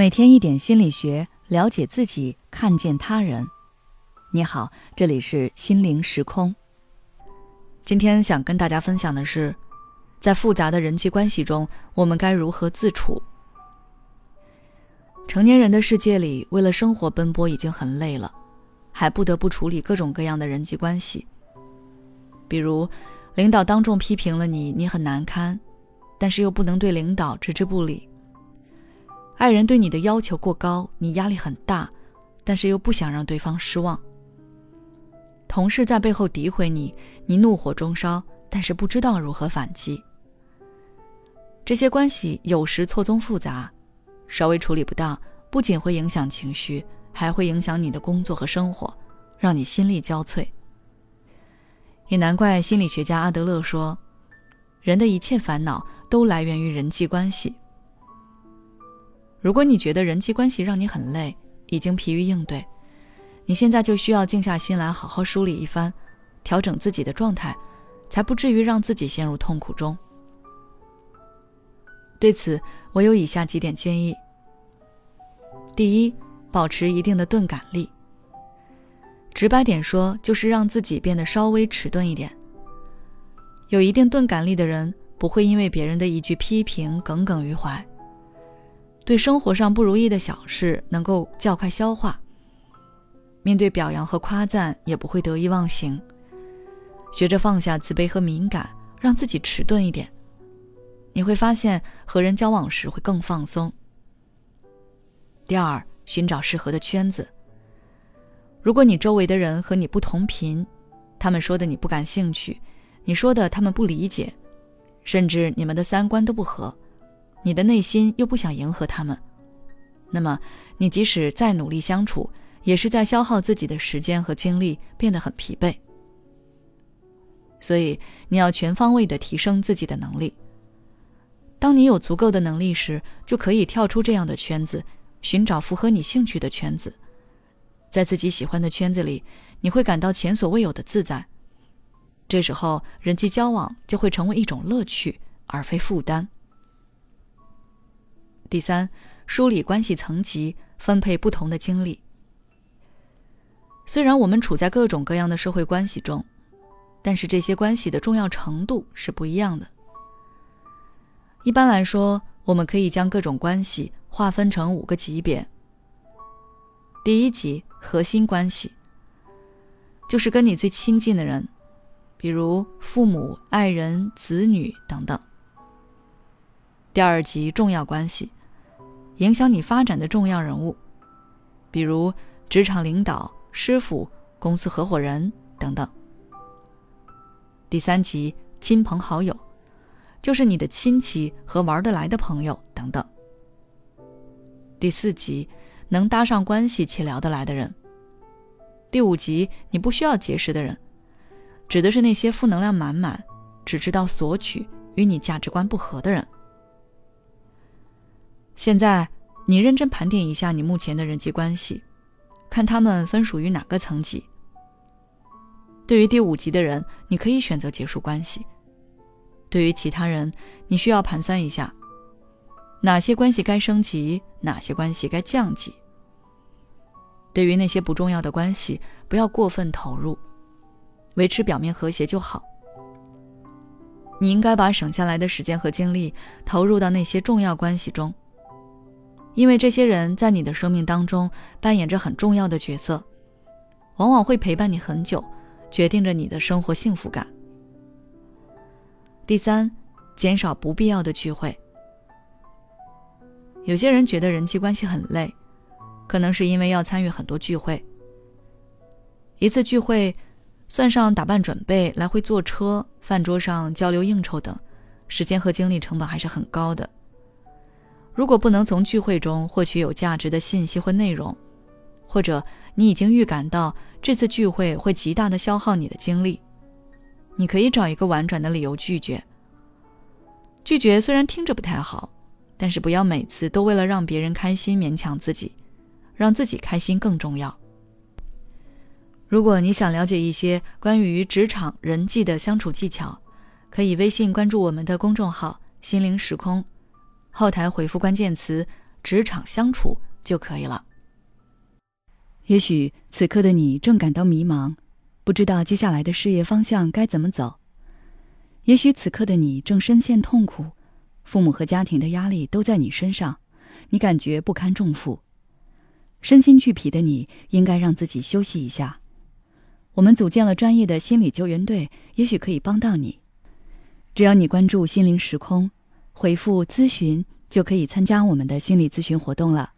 每天一点心理学，了解自己，看见他人。你好，这里是心灵时空。今天想跟大家分享的是，在复杂的人际关系中，我们该如何自处？成年人的世界里，为了生活奔波已经很累了，还不得不处理各种各样的人际关系。比如，领导当众批评了你，你很难堪，但是又不能对领导置之不理。爱人对你的要求过高，你压力很大，但是又不想让对方失望。同事在背后诋毁你，你怒火中烧，但是不知道如何反击。这些关系有时错综复杂，稍微处理不当，不仅会影响情绪，还会影响你的工作和生活，让你心力交瘁。也难怪心理学家阿德勒说，人的一切烦恼都来源于人际关系。如果你觉得人际关系让你很累，已经疲于应对，你现在就需要静下心来，好好梳理一番，调整自己的状态，才不至于让自己陷入痛苦中。对此，我有以下几点建议：第一，保持一定的钝感力。直白点说，就是让自己变得稍微迟钝一点。有一定钝感力的人，不会因为别人的一句批评耿耿于怀。对生活上不如意的小事能够较快消化，面对表扬和夸赞也不会得意忘形。学着放下自卑和敏感，让自己迟钝一点，你会发现和人交往时会更放松。第二，寻找适合的圈子。如果你周围的人和你不同频，他们说的你不感兴趣，你说的他们不理解，甚至你们的三观都不合。你的内心又不想迎合他们，那么你即使再努力相处，也是在消耗自己的时间和精力，变得很疲惫。所以你要全方位的提升自己的能力。当你有足够的能力时，就可以跳出这样的圈子，寻找符合你兴趣的圈子。在自己喜欢的圈子里，你会感到前所未有的自在。这时候，人际交往就会成为一种乐趣，而非负担。第三，梳理关系层级，分配不同的精力。虽然我们处在各种各样的社会关系中，但是这些关系的重要程度是不一样的。一般来说，我们可以将各种关系划分成五个级别。第一级，核心关系，就是跟你最亲近的人，比如父母、爱人、子女等等。第二级，重要关系。影响你发展的重要人物，比如职场领导、师傅、公司合伙人等等。第三级亲朋好友，就是你的亲戚和玩得来的朋友等等。第四级能搭上关系且聊得来的人。第五级你不需要结识的人，指的是那些负能量满满、只知道索取、与你价值观不合的人。现在，你认真盘点一下你目前的人际关系，看他们分属于哪个层级。对于第五级的人，你可以选择结束关系；对于其他人，你需要盘算一下，哪些关系该升级，哪些关系该降级。对于那些不重要的关系，不要过分投入，维持表面和谐就好。你应该把省下来的时间和精力投入到那些重要关系中。因为这些人在你的生命当中扮演着很重要的角色，往往会陪伴你很久，决定着你的生活幸福感。第三，减少不必要的聚会。有些人觉得人际关系很累，可能是因为要参与很多聚会。一次聚会，算上打扮准备、来回坐车、饭桌上交流应酬等，时间和精力成本还是很高的。如果不能从聚会中获取有价值的信息或内容，或者你已经预感到这次聚会会极大的消耗你的精力，你可以找一个婉转的理由拒绝。拒绝虽然听着不太好，但是不要每次都为了让别人开心勉强自己，让自己开心更重要。如果你想了解一些关于职场人际的相处技巧，可以微信关注我们的公众号“心灵时空”。后台回复关键词职场相处就可以了。也许此刻的你正感到迷茫，不知道接下来的事业方向该怎么走；也许此刻的你正深陷痛苦，父母和家庭的压力都在你身上，你感觉不堪重负，身心俱疲的你应该让自己休息一下。我们组建了专业的心理救援队，也许可以帮到你。只要你关注“心灵时空”，回复“咨询”，就可以参加我们的心理咨询活动了。